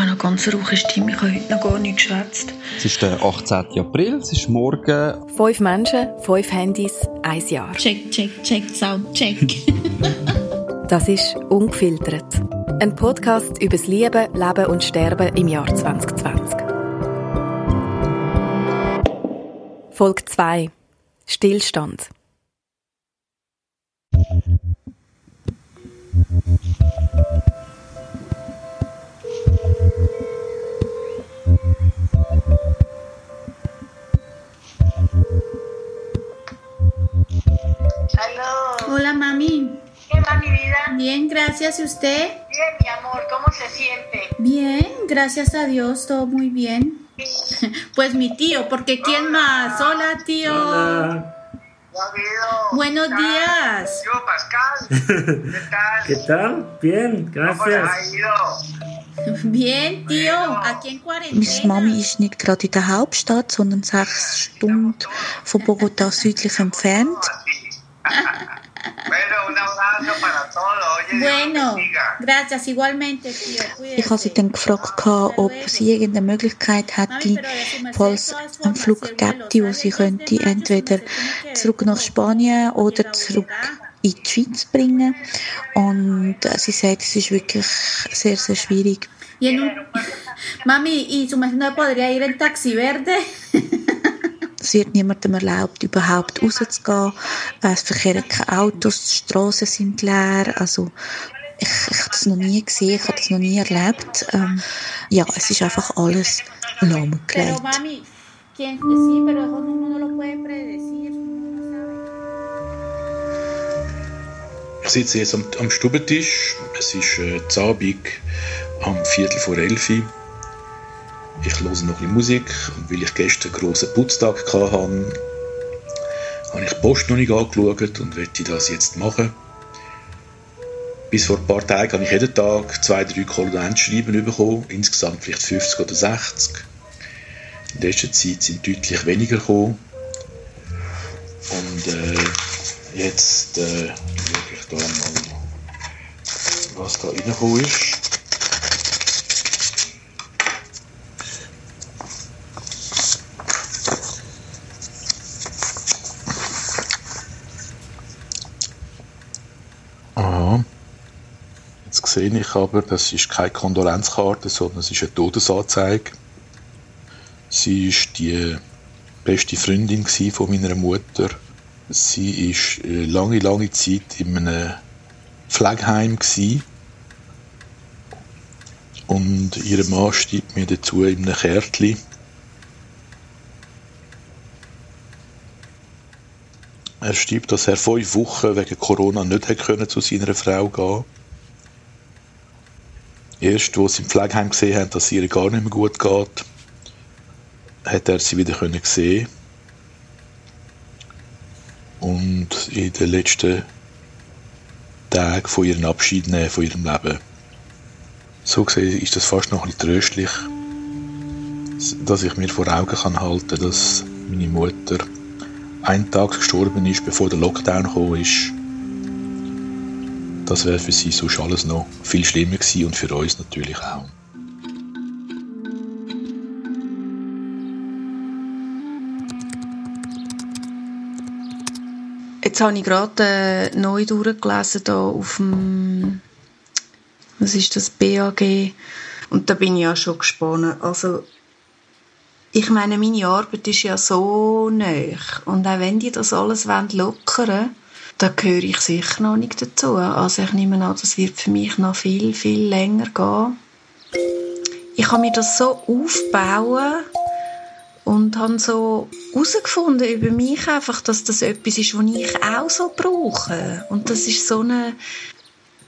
habe eine ganz rauche Stimme, ich habe heute noch gar nicht geschwätzt. Es ist der 18. April, es ist morgen. Fünf Menschen, fünf Handys, ein Jahr. Check, check, check, Sound, check. das ist «Ungefiltert». Ein Podcast über das Lieben, Leben und Sterben im Jahr 2020. Folge 2. Stillstand. Mami. ¿Qué va, mi vida? Bien, gracias. ¿Y usted? Bien, mi amor, ¿cómo se siente? Bien, gracias a Dios, todo muy bien. Pues mi tío, porque ¿quién más? Hola, tío. Hola. Buenos días. Yo, Pascal. ¿Qué tal? ¿Qué tal? Bien, ¿Cómo les ha gracias. ido? Bien, tío. Aquí en Meine cuarentena. Mami ist nicht gerade in der Hauptstadt, sondern sechs Stunden von Bogotá südlich entfernt. bueno, un abrazo para todos. Oye, Bueno, gracias igualmente, tío. Ich habe sie dann gefragt, gehabt, ob sie irgendeine Möglichkeit hätte, falls es einen Flug gäbe, wo sie könnte entweder zurück nach Spanien oder zurück in die Schweiz bringen. Und äh, sie sagt, es ist wirklich sehr, sehr schwierig. Mami, ¿y su no podría ir en taxi verde? Es wird niemandem erlaubt, überhaupt rauszugehen. Äh, Es verkehren keine Autos, die Straßen sind leer. Also, ich, ich habe das noch nie gesehen, ich habe das noch nie erlebt. Ähm, ja, es ist einfach alles lahmgelegt. Ich sitze jetzt am, am Stubentisch. Es ist äh, Abend am Viertel vor elf. Ich höre noch ein Musik. Und weil ich gestern einen grossen Putztag hatte, habe ich die Post noch nicht angeschaut und möchte das jetzt machen. Bis vor ein paar Tagen habe ich jeden Tag zwei, drei Korrespondenzschreiben bekommen. Insgesamt vielleicht 50 oder 60. In letzter Zeit sind deutlich weniger gekommen. Und äh, jetzt äh, schaue ich da mal, was da reingekommen ist. Aha. Jetzt sehe ich aber, das ist keine Kondolenzkarte, sondern es ist eine Todesanzeige. Sie ist die beste Freundin von meiner Mutter. Sie ist äh, lange, lange Zeit in einem Pflegeheim. Und ihr Mann schreibt mir dazu in einem Kärtchen. Er schreibt, dass er fünf Wochen wegen Corona nicht zu seiner Frau gehen Erst, wo sie im Pflegeheim gesehen haben, dass es ihr gar nicht mehr gut geht, hat er sie wieder können sehen und in den letzten Tagen von ihrem Abschied nehmen von ihrem Leben. So gesehen ist das fast noch ein bisschen tröstlich, dass ich mir vor Augen kann halten, dass meine Mutter einen Tag gestorben ist, bevor der Lockdown gekommen ist. Das wäre für sie sonst alles noch viel schlimmer gewesen und für uns natürlich auch. Jetzt habe ich gerade äh, neu durchgelesen hier auf dem, was ist das, BAG. Und da bin ich ja schon gespannt. Also, ich meine, meine Arbeit ist ja so neu. Und auch wenn die das alles lockern wollen, da gehöre ich sicher noch nicht dazu. Also ich nehme an, das wird für mich noch viel, viel länger gehen. Ich kann mir das so aufbauen und habe so herausgefunden über mich einfach, dass das etwas ist, was ich auch so brauche. Und das ist so eine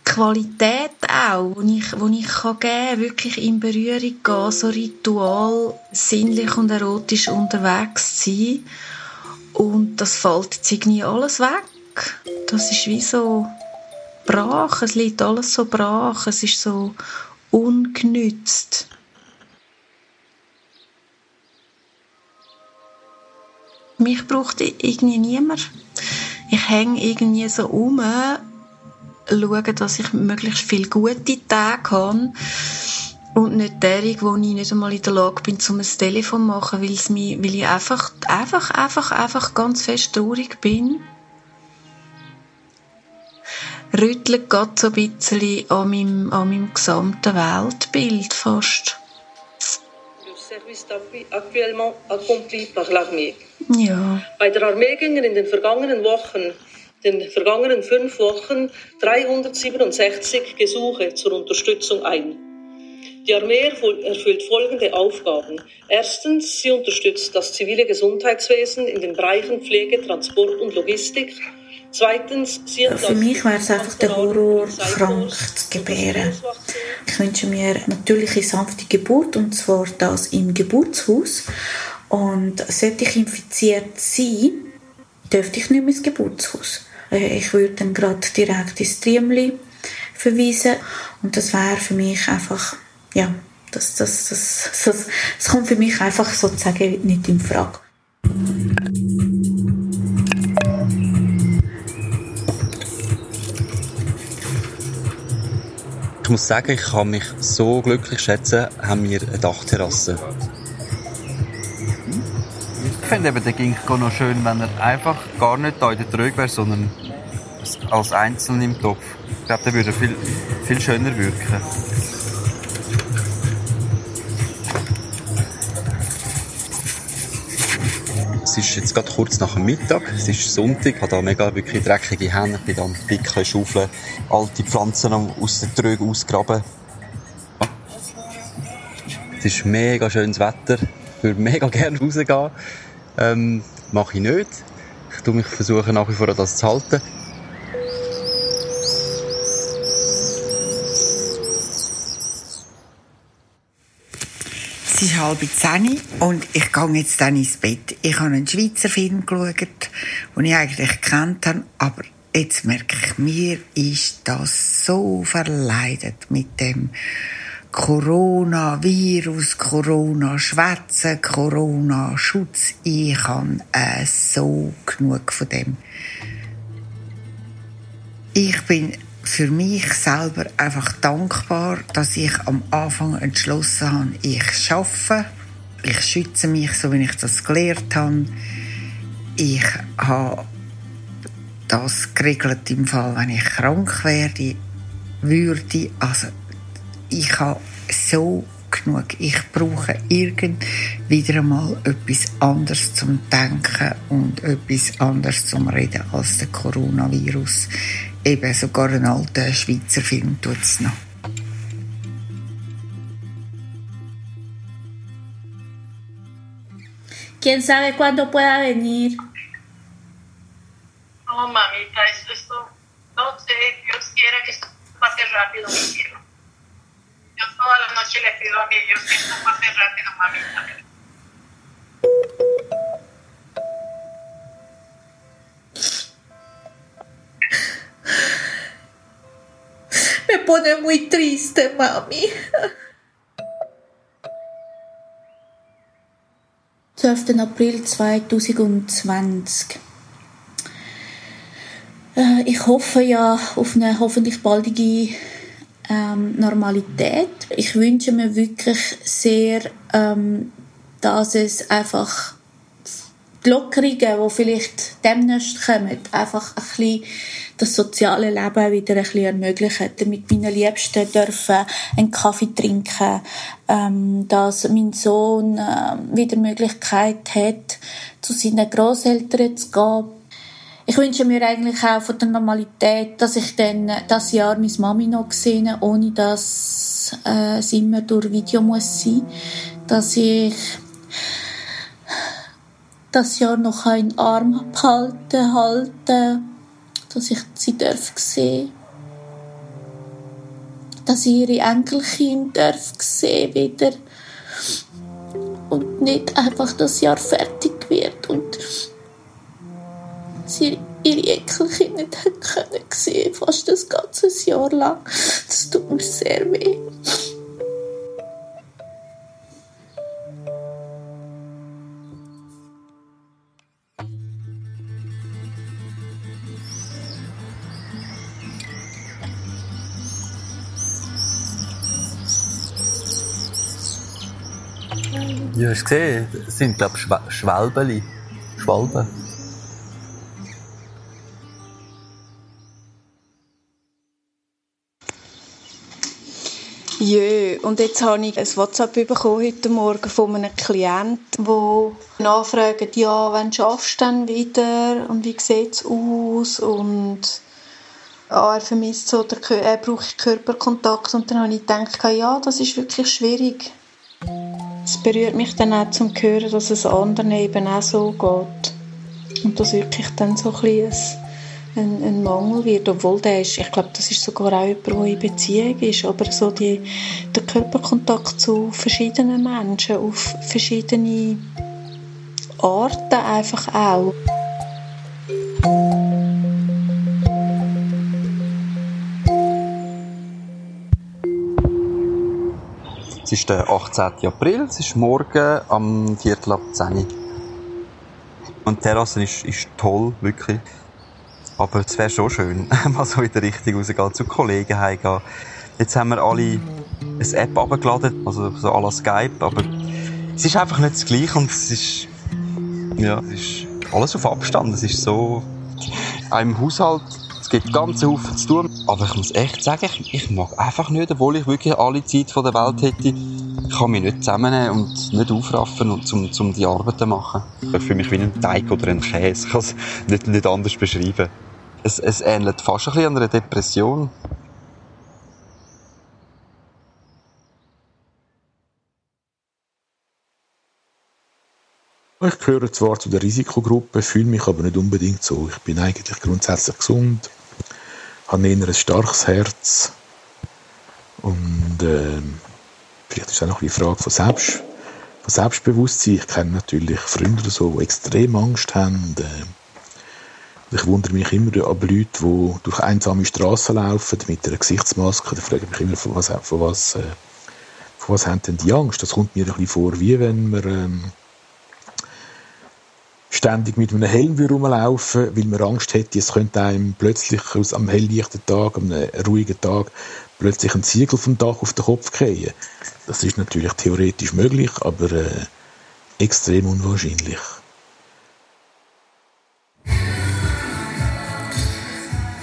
Qualität auch, die ich, wo ich kann geben wirklich in Berührung gehen, so Ritual, sinnlich und erotisch unterwegs zu sein. Und das fällt jetzt irgendwie alles weg. Das ist wie so brach, es liegt alles so brach, es ist so ungenützt. Mich braucht irgendwie niemand. Ich hänge irgendwie so um, schaue, dass ich möglichst viele gute Tage habe Und nicht derig, wo ich nicht einmal in der Lage bin, um ein Telefon zu machen, weil, es mich, weil ich einfach, einfach, einfach, einfach ganz fest traurig bin. Rüttelt gerade so ein bisschen an meinem, an meinem gesamten Weltbild fast. Ja. Bei der Armee gingen in den vergangenen Wochen, den vergangenen fünf Wochen, 367 Gesuche zur Unterstützung ein. Die Armee erfü- erfüllt folgende Aufgaben. Erstens, sie unterstützt das zivile Gesundheitswesen in den Bereichen Pflege, Transport und Logistik. Zweitens, sie Für mich wäre es einfach der Horror, krank zu gebären. Ich wünsche mir natürliche sanfte Geburt und zwar das im Geburtshaus. Und sollte ich infiziert sein, dürfte ich nicht mehr ins Geburtshaus. Äh, Ich würde dann gerade direkt ins Triemli verweisen und das wäre für mich einfach, ja, das, das, das, das, das kommt für mich einfach sozusagen nicht in Frage. Muss sagen, ich kann mich so glücklich schätzen, haben wir eine Dachterrasse. Ich finde eben den Ginkgo noch schön, wenn er einfach gar nicht da in der Tröge wäre, sondern als Einzelne im Topf. Ich glaube, der würde viel, viel schöner wirken. Es ist jetzt gerade kurz nach dem Mittag, es ist Sonntag, ich habe da mega wirklich dreckige Hände, ich bin am dicken Schaufeln, alte Pflanzen aus den Trögen ausgraben. Es ist mega schönes Wetter, ich würde mega gerne rausgehen. Ähm, mache ich nicht. Ich tue mich nach wie vor an das zu halten. Es ist halb zehn und ich gehe jetzt dann ins Bett. Ich habe einen Schweizer Film geschaut, den ich eigentlich gekannt habe, aber jetzt merke ich, mir ist das so verleidet mit dem Coronavirus, Corona-Schwätzen, Corona-Schutz. Ich habe äh, so genug von dem. Ich bin für mich selber einfach dankbar, dass ich am Anfang entschlossen habe, ich schaffe, ich schütze mich, so wie ich das gelernt habe. Ich habe das geregelt im Fall, wenn ich krank werde, würde. Also ich habe so genug. Ich brauche irgend wieder einmal etwas anderes zum Denken und etwas anderes zum Reden als der Coronavirus. Eben sogar ein alter Schweizer Film tut es noch. ¿Quién sabe cuándo pueda venir? No, mamita, esto, esto, no sé, Dios quiera que esto pase rápido, mi cielo. Yo toda la noche le pido a mi Dios que esto pase rápido, mamita. Me pone muy triste, mami. 12. April 2020. Äh, Ich hoffe ja auf eine hoffentlich baldige ähm, Normalität. Ich wünsche mir wirklich sehr, ähm, dass es einfach die Lockerungen, die vielleicht demnächst kommen, einfach ein bisschen das soziale Leben wieder ein bisschen ermöglichen. Damit meine Liebsten dürfen einen Kaffee trinken, ähm, dass mein Sohn ähm, wieder Möglichkeit hat, zu seinen Großeltern zu gehen. Ich wünsche mir eigentlich auch von der Normalität, dass ich dann das Jahr meine Mami noch gesehen ohne dass äh, es immer durch Video muss sein. Dass ich das Jahr noch einen Arm behalten, halten, dass ich sie darf sehen. Dass ich ihre Enkelkind darf sehen wieder. Und nicht einfach das Jahr fertig wird und sie ihre Enkelkind nicht hat können sehen, fast das ganze Jahr lang. Das tut mir sehr weh. Ja, hast du gesehen? Das sind, glaube ich, Schwa- Schwalbeli. Schwalben. Jö, und jetzt habe ich ein WhatsApp bekommen heute Morgen von einem Klienten, der nachfragt, ja, wann schaffst du denn wieder und wie sieht es aus und ja, er vermisst so, er braucht Körperkontakt und dann habe ich gedacht, ja, das ist wirklich schwierig. Es berührt mich dann auch zum Hören, dass es anderen eben auch so geht und dass wirklich dann so ein ein, ein Mangel wird, obwohl der ist, ich glaube, das ist sogar auch jemand, der in Beziehung ist, aber so die, der Körperkontakt zu verschiedenen Menschen auf verschiedene Arten einfach auch. Es ist der 18. April, es ist morgen am Viertel ab 10 Uhr. Und die Terrasse ist, ist toll, wirklich. Aber es wäre schon schön, mal so in der Richtung rausgehen, zu Kollegen heimgehen. Jetzt haben wir alle eine App abgeladen, also so à la Skype, aber es ist einfach nicht das Gleiche und es ist, ja, es ist alles auf Abstand. Es ist so, auch im Haushalt, gibt ganz Haufen zu tun. Aber ich muss echt sagen, ich, ich mag einfach nicht, obwohl ich wirklich alle Zeit von der Welt hätte, ich kann mich nicht zusammennehmen und nicht aufraffen, und zum, zum die Arbeiten zu machen. Ich fühle mich wie ein Teig oder ein Käse. Ich kann es nicht, nicht anders beschreiben. Es, es ähnelt fast ein bisschen an einer Depression. Ich gehöre zwar zu der Risikogruppe, fühle mich aber nicht unbedingt so. Ich bin eigentlich grundsätzlich gesund, habe eher ein starkes Herz und ähm, vielleicht ist es auch noch eine Frage von, Selbst, von Selbstbewusstsein. Ich kenne natürlich Freunde so, die extrem Angst haben. Äh, ich wundere mich immer über Leute, die durch einsame Straßen laufen mit einer Gesichtsmaske. Da frage ich mich immer, von was, von was, äh, von was haben denn die Angst? Das kommt mir ein bisschen vor, wie wenn man ähm, ständig mit einem Helm rumlaufen, weil man Angst hätte, es könnte einem plötzlich aus am helllichten Tag, am ruhigen Tag, plötzlich ein Ziegel vom Dach auf den Kopf fallen. Das ist natürlich theoretisch möglich, aber äh, extrem unwahrscheinlich.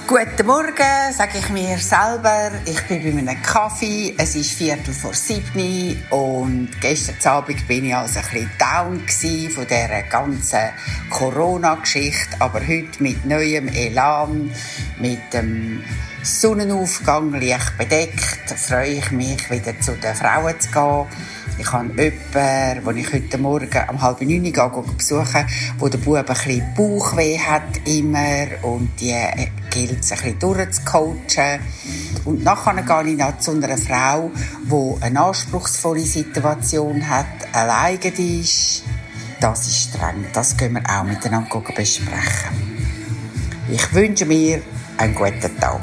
Guten Morgen, sage ich mir selber. Ich bin bei einem Kaffee. Es ist Viertel vor sieben und gestern Abend bin ich also ein bisschen down von dieser ganzen Corona-Geschichte. Aber heute mit neuem Elan, mit dem Sonnenaufgang leicht bedeckt, freue ich mich, wieder zu den Frauen zu gehen. Ich habe jemanden, den ich heute Morgen um halb neun besuchen, wo der Bub ein bisschen Bauchweh hat immer und die gilt es ein bisschen durchzucoachen. Und nachher gehe ich noch zu einer Frau, die eine anspruchsvolle Situation hat, alleine ist. Das ist streng, das können wir auch miteinander besprechen. Ich wünsche mir einen guten Tag.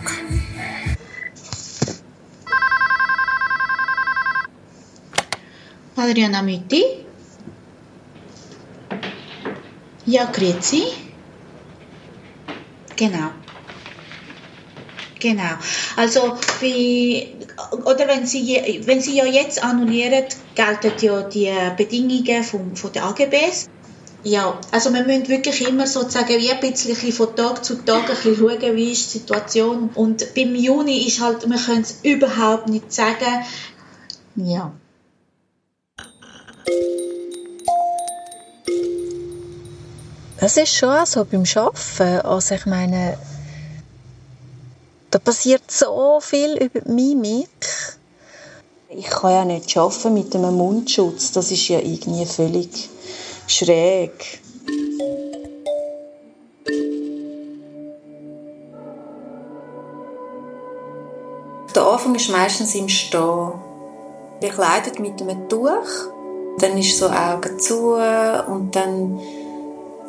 Adriana Mütti? Ja, grüezi. Genau. Genau. Also, wie, oder wenn Sie, wenn Sie ja jetzt annullieren, gelten ja die Bedingungen vom, von den AGBs. Ja, also wir müssen wirklich immer sozusagen wie ein bisschen von Tag zu Tag ein bisschen schauen, wie ist die Situation. Und beim Juni ist halt, wir können es überhaupt nicht sagen. Ja. Es ist schon so beim Arbeiten. Also ich meine, da passiert so viel über die Mimik. Ich kann ja nicht arbeiten mit einem Mundschutz. Das ist ja irgendwie völlig schräg. Der Anfang ist meistens im Stehen. Bekleidet mit einem Tuch. Dann ist so Augen zu und dann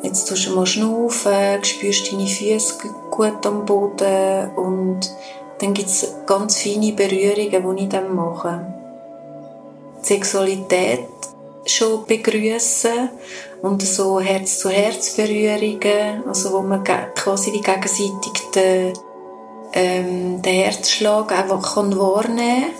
jetzt tust du mal schnaufen, spürst deine Füße gut am Boden und dann gibt es ganz feine Berührungen, die ich dann mache. Die Sexualität schon begrüßen und so Herz zu Herz Berührungen, also wo man quasi wie gegenseitig den, ähm, den Herzschlag einfach kann wahrnehmen.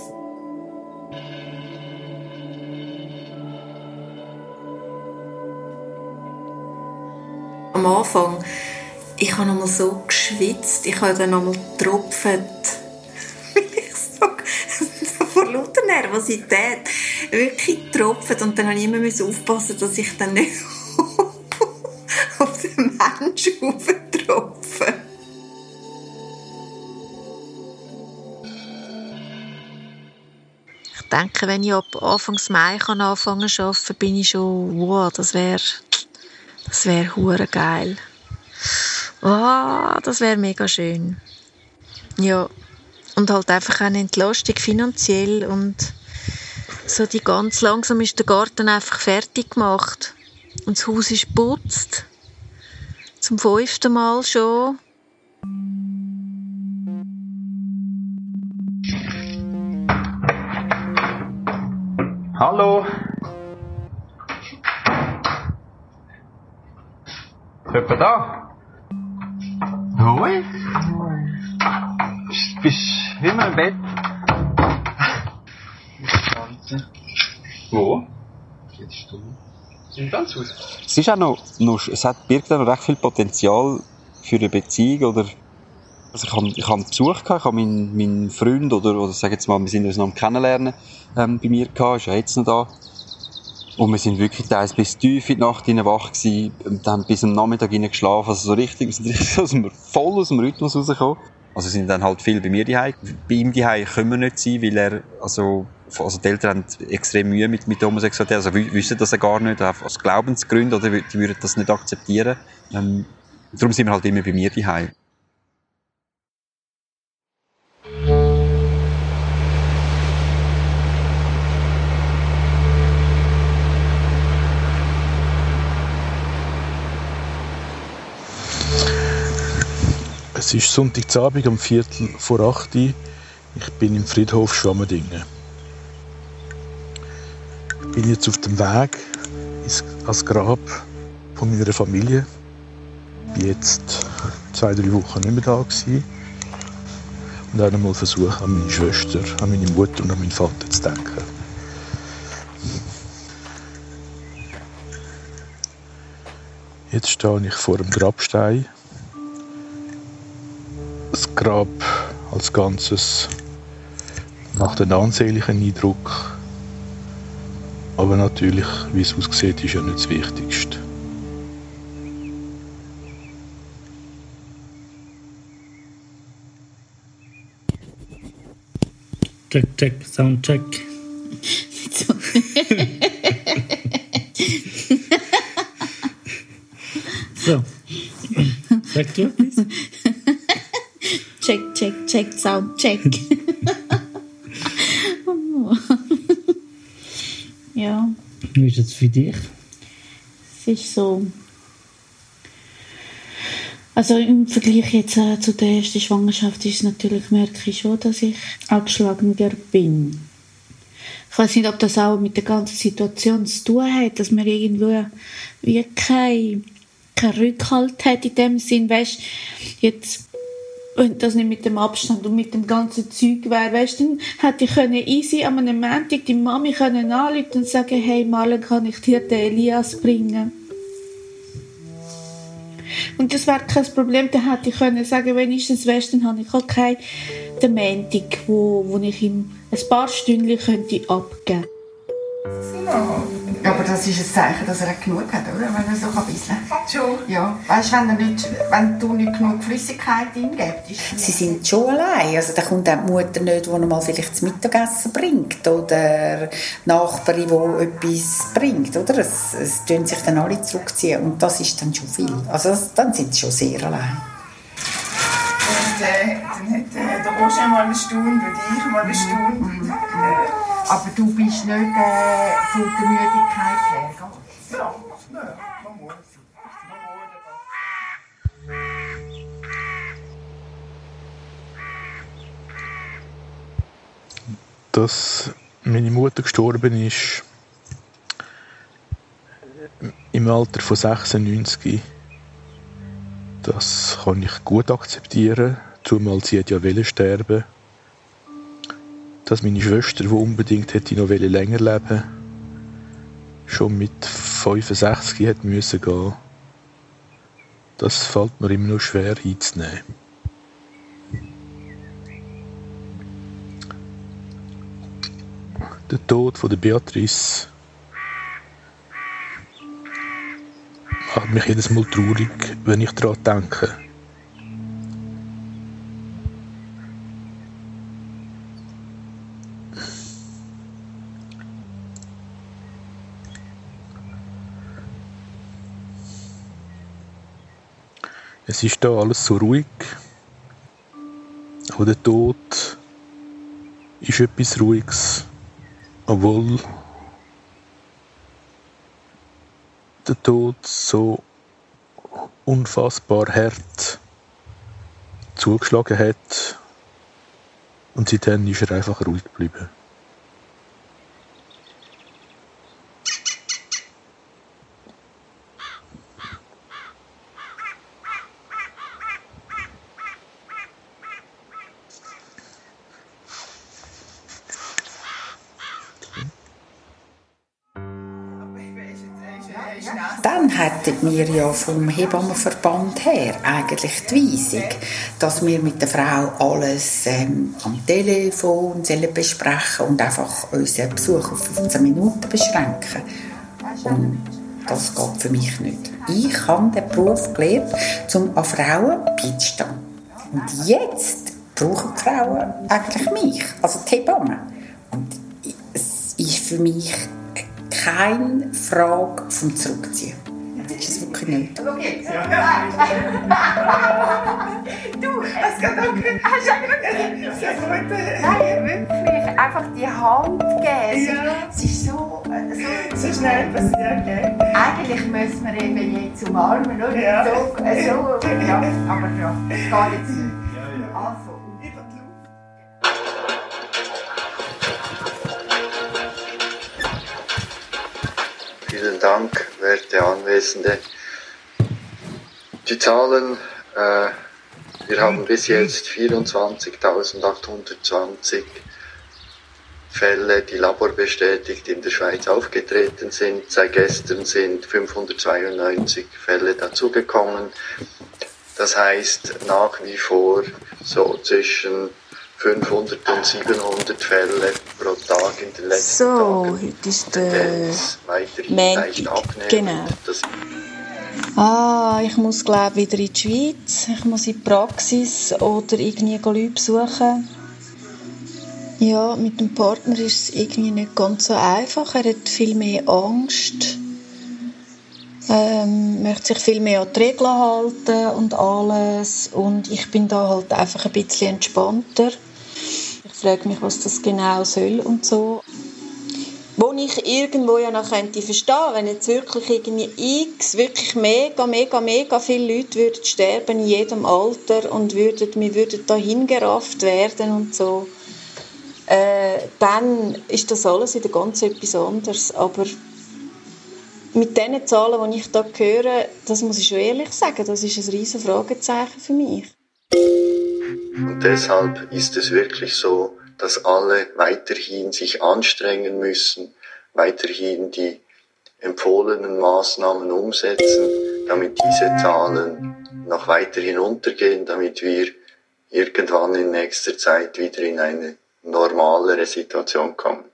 Am Anfang, ich habe nochmal so geschwitzt, ich habe dann nochmal getropft. ich so, vor lauter Nervosität wirklich getropft und dann habe ich immer aufpassen, dass ich dann nicht auf den Menschen tropfe. Ich denke, wenn ich ab Anfang Mai kann anfangen zu arbeiten, bin ich schon, wow, das wäre, das wäre geil. Oh, das wäre mega schön. Ja. Und halt einfach eine Entlastung finanziell und so die ganz langsam ist der Garten einfach fertig gemacht. Und das Haus ist putzt. Zum fünften Mal schon. Hallo. Ist jemand da? Hoi. Bist du immer im Bett? Wo? Jetzt du. Im Tanzhaus. Es ist auch noch, noch es hat, birgt auch noch recht viel Potenzial für eine Beziehung oder also ich habe ich hab Besuch gehabt, ich habe meinen, meinen Freund oder, oder sag jetzt mal, wir sind uns noch am Kennenlernen ähm, bei mir gehabt, ist ja jetzt noch da. Und wir sind wirklich teils bis tief in die Nacht hinein wach und haben bis am Nachmittag hinein geschlafen, also so richtig, wir sind richtig aus dem, voll aus dem Rhythmus rausgekommen. Also sind dann halt viel bei mir daheim. Bei ihm daheim können wir nicht sein, weil er, also, also die Eltern haben extrem Mühe mit, mit der Homosexualität, also wissen das er gar nicht, aus Glaubensgründen, oder die würden das nicht akzeptieren. Ähm, darum sind wir halt immer bei mir daheim. Es ist Sonntagabend um Viertel vor acht. Ich bin im Friedhof Schwammerdingen. Bin jetzt auf dem Weg ins, Grab von meiner Familie. War jetzt zwei, drei Wochen nicht mehr da. Gewesen. Und auch einmal versucht, an meine Schwester, an meine Mutter und an meinen Vater zu denken. Jetzt stehe ich vor dem Grabstein das Grab als Ganzes macht einen ansehnlichen Eindruck. Aber natürlich, wie es aussieht, ist ja nicht das Wichtigste. Check, check, Sound check. so. Sag du check, check, check, Sound check. ja. Es für dich? Es ist so. Also im Vergleich jetzt äh, zu der ersten Schwangerschaft ist natürlich, merke ich schon, dass ich angeschlagener bin. Ich weiß nicht, ob das auch mit der ganzen Situation zu tun hat, dass man irgendwo wie kein, kein Rückhalt hat in dem Sinn, weißt, jetzt wenn das nicht mit dem Abstand und mit dem ganzen Zeug wäre, weißt, dann hätte ich können easy an einem Montag die Mami können anrufen und sagen, hey Marlen, kann ich dir den Elias bringen? Und das wäre kein Problem, dann hätte ich können sagen, wenn ich es weiss, dann habe ich auch keinen Montag, wo, wo ich ihm ein paar Stunden könnte abgeben Ja, aber das ist ein Zeichen, dass er genug hat, oder? Wenn er so ein bisschen. Schon. Ja. Weißt du, wenn, nicht, wenn du nicht genug Flüssigkeit ingibst. Sie sind schon allein. Also da kommt auch die Mutter nicht, die mal vielleicht das Mittagessen bringt. Oder die Nachbarin, die etwas bringt. Oder? Es, es tun sich dann alle zurückziehen. Und das ist dann schon viel. Also das, dann sind sie schon sehr allein. Und äh, dann hat äh, der Roger mal eine Stunde und ich mal eine Stunde. Äh, aber du bist nicht äh, von der Müdigkeit her, gell? Ja, ja, man muss. Dass meine Mutter gestorben ist im Alter von 96, das kann ich gut akzeptieren, zumal sie hat ja wollte sterben. Dass meine Schwester, die unbedingt hätte noch länger leben schon mit 65 hat müssen gehen. Das fällt mir immer noch schwer einzunehmen. Der Tod von der Beatrice macht mich jedes Mal traurig, wenn ich daran denke. Es ist da alles so ruhig. Aber der Tod ist etwas Ruhiges. Obwohl der Tod so unfassbar hart zugeschlagen hat. Und seitdem ist er einfach ruhig geblieben. Vom Hebammenverband her eigentlich die Weisung, dass wir mit der Frau alles ähm, am Telefon besprechen und einfach unseren Besuch auf 15 Minuten beschränken. Und das geht für mich nicht. Ich habe den Beruf gelernt, um an Frauen beizustehen. Und jetzt brauchen die Frauen eigentlich mich, also die Hebammen. Und es ist für mich keine Frage vom Zurückziehen. Es wirklich nicht. Du, es geht auch gut. Hast du auch Sehr gut. Nein, wirklich. Einfach die Hand geben. Ja. Es ist so, so, So schnell passiert, gell? Eigentlich müssen wir eben jetzt umarmen, oder? Ja. So, äh, so, ja. Aber ja, das geht jetzt nicht. Also, Vielen Dank, werte Anwesende. Die Zahlen, äh, wir haben bis jetzt 24.820 Fälle, die laborbestätigt in der Schweiz aufgetreten sind. Seit gestern sind 592 Fälle dazugekommen. Das heißt nach wie vor so zwischen 500 und 700 Fälle pro Tag in den letzten So, heute ist der Montag. Genau. Ah, ich muss glaube wieder in die Schweiz. Ich muss in die Praxis oder irgendwie Leute besuchen. Ja, mit dem Partner ist es irgendwie nicht ganz so einfach. Er hat viel mehr Angst. Ähm, möchte sich viel mehr an die Regeln halten und alles. Und ich bin da halt einfach ein bisschen entspannter. Frage mich, was das genau soll und so. Wo ich irgendwo ja noch könnte verstehen, wenn jetzt wirklich irgendwie x, wirklich mega, mega, mega viele Leute würden sterben in jedem Alter und würden, wir würden da hingerafft werden und so, äh, dann ist das alles wieder ganz etwas anderes. Aber mit den Zahlen, die ich da höre, das muss ich schon ehrlich sagen, das ist ein riesen Fragezeichen für mich. Und deshalb ist es wirklich so, dass alle weiterhin sich anstrengen müssen, weiterhin die empfohlenen Maßnahmen umsetzen, damit diese Zahlen noch weiter hinuntergehen, damit wir irgendwann in nächster Zeit wieder in eine normalere Situation kommen.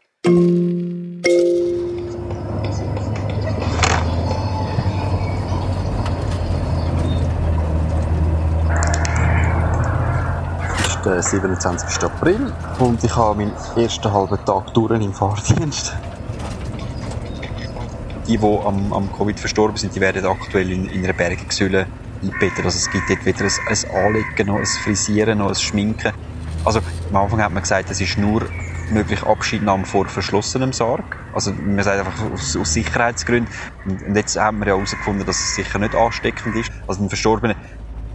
Ist der 27. April und ich habe meinen ersten halben Tag durch im Fahrdienst. Die, die am, am Covid verstorben sind, die werden aktuell in, in einer Bergsäule eingebettet. Also es gibt dort weder ein, ein Anlegen, noch ein Frisieren, noch ein Schminken. Also am Anfang hat man gesagt, es ist nur möglich Abschiednahme vor verschlossenem Sarg. Also man sagt einfach aus, aus Sicherheitsgründen. Und jetzt haben wir ja herausgefunden, dass es sicher nicht ansteckend ist. Also ein Verstorbenen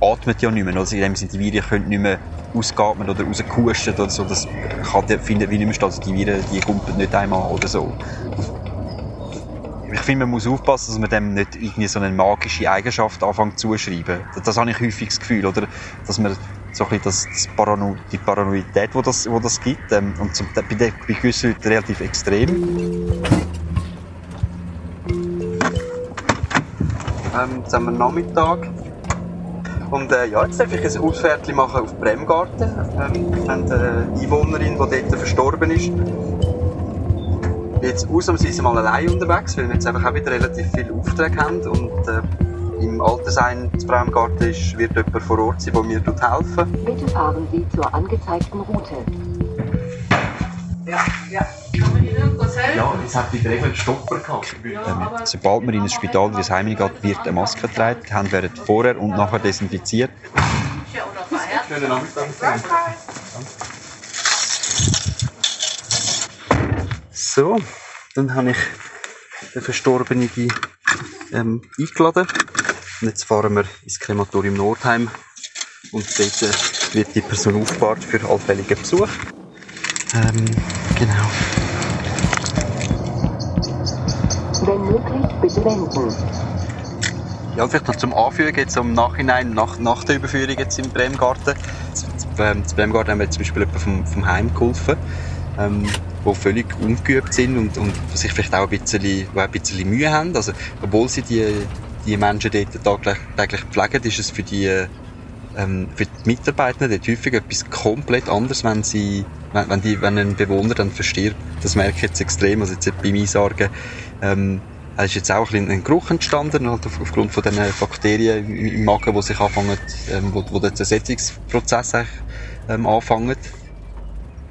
atmet ja nicht mehr. Also in dem Sinne, die Viren können nicht mehr ausgeatmet oder rausgehusten oder so. Das kann, findet wie nicht mehr statt. Also die Viren, die kumpeln nicht einmal oder so. Ich finde, man muss aufpassen, dass man dem nicht irgendwie so eine magische Eigenschaft anfängt zuschreiben. Das, das habe ich häufig das Gefühl, oder? Dass man so ein das, das Parano die Paranoidität, die das, wo das gibt, ähm, und zum, bei, der, bei gewissen Leuten relativ extrem. Ähm, jetzt haben wir Nachmittag. Und äh, ja, jetzt darf ich ein Ausfährtchen machen auf Bremgarten. Ähm, wir haben eine Einwohnerin, die dort verstorben ist. Jetzt ausnahmsweise mal allein unterwegs, weil wir jetzt einfach auch wieder relativ viele Aufträge haben. Und äh, im Altersheim zu Bremgarten ist, wird jemand vor Ort sein, der mir helfen Bitte fahren Sie zur angezeigten Route. Ja, ja. Ja, jetzt hat die Regel einen Stopper gehabt. Ähm, sobald man in ein Spital oder ins Heim geht, wird eine Maske getragen. Die Hände werden vorher und nachher desinfiziert. Schönen Nachmittag. So, dann habe ich den Verstorbenen ähm, eingeladen. Und jetzt fahren wir ins Krematorium Nordheim. Und dort äh, wird die Person aufgebahrt für allfälligen Besuch. Ähm, genau. Wenn möglich, bitte wenden. Ja, vielleicht noch zum Anfügen, jetzt im Nachhinein, nach, nach der Überführung jetzt im Bremgarten. Ähm, Zu Bremgarten haben wir zum Beispiel jemanden vom, vom Heim geholfen, ähm, die völlig ungeübt sind und, und sich vielleicht auch ein bisschen, auch ein bisschen Mühe haben. Also, obwohl sie die, die Menschen dort täglich, täglich pflegen, ist es für die, ähm, für die Mitarbeitenden dort häufig etwas komplett anderes, wenn sie, wenn, wenn, die, wenn ein Bewohner dann verstirbt. Das merke ich jetzt extrem. Also jetzt beim Einsagen, ähm, es ist jetzt auch ein, ein Geruch entstanden, halt auf, aufgrund von den Bakterien im, im Magen, die sich anfangen, ähm, wo, wo der Zersetzungsprozess ähm, anfangen.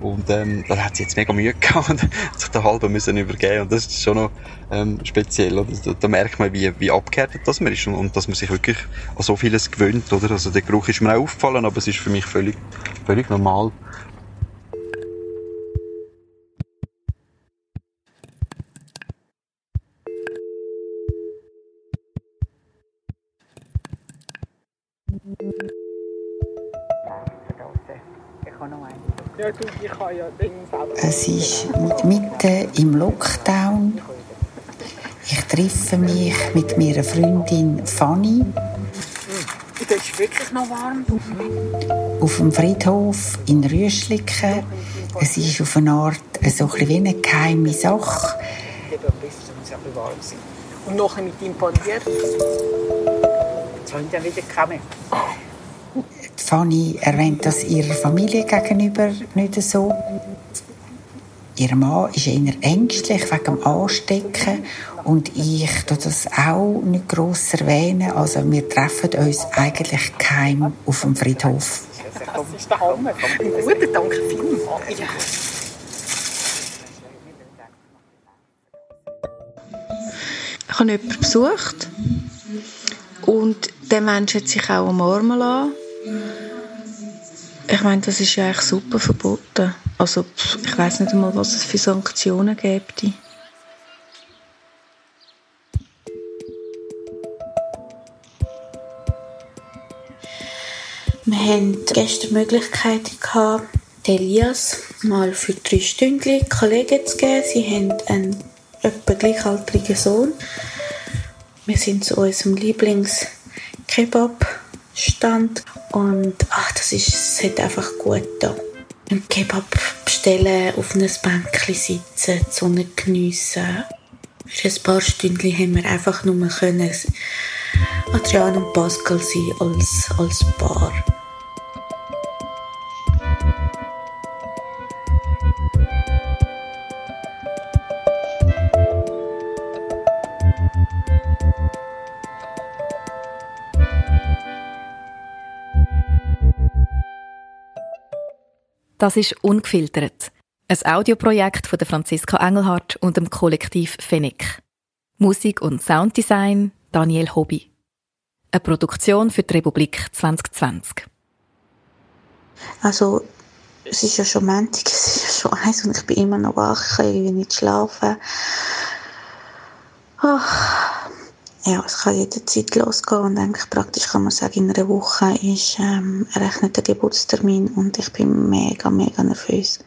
Und ähm, da hat sie jetzt mega Mühe gehabt und hat sich den halben müssen übergeben und das ist schon noch ähm, speziell. Oder? Da, da merkt man, wie, wie abgehärtet das man ist und, und dass man sich wirklich an so vieles gewöhnt. Oder? Also der Geruch ist mir auch aufgefallen, aber es ist für mich völlig, völlig normal. Es ist mitten im Lockdown. Ich treffe mich mit meiner Freundin Fanny Das ist wirklich noch warm. auf dem Friedhof in Rüschliken. Es ist auf eine Art so ein bisschen wie eine geheime Sache. Und nachher mit ihm parliert. Jetzt haben wir wieder gekommen. Fanny erwähnt das ihrer Familie gegenüber nicht so. Ihr Mann ist eher ängstlich wegen dem Anstecken und ich tue das auch nicht gross erwähnen. Also wir treffen uns eigentlich geheim auf dem Friedhof. Das ist der Hammer. Gut, danke vielmals. Ja. Ich habe jemanden besucht und der Mensch hat sich auch umarmen lassen. Ich meine, das ist ja eigentlich super verboten. Also ich weiß nicht einmal, was es für Sanktionen gibt. Wir hatten gestern die Möglichkeit, Elias mal für drei Stunden Kollegen zu geben. Sie haben einen etwa gleichaltrigen Sohn. Wir sind zu unserem Lieblings-Kebab-Stand und ach, das, ist, es hat einfach gut da. Ein Kebab bestellen, auf einem Bänkchen sitzen, die Sonne geniessen. Für ein paar Stunden haben wir einfach nur können Adrian und Pascal sein als, als Paar. Das ist «Ungefiltert», ein Audioprojekt von der Franziska Engelhardt und dem Kollektiv Fennec. Musik und Sounddesign Daniel Hobby. Eine Produktion für die Republik 2020. Also, es ist ja schon Montag, es ist ja schon eins und ich bin immer noch wach, ich kann nicht schlafen. Ach, ja, es kann jederzeit losgehen und eigentlich praktisch kann man sagen, in einer Woche ist ähm, errechneter Geburtstermin und ich bin mega, mega nervös.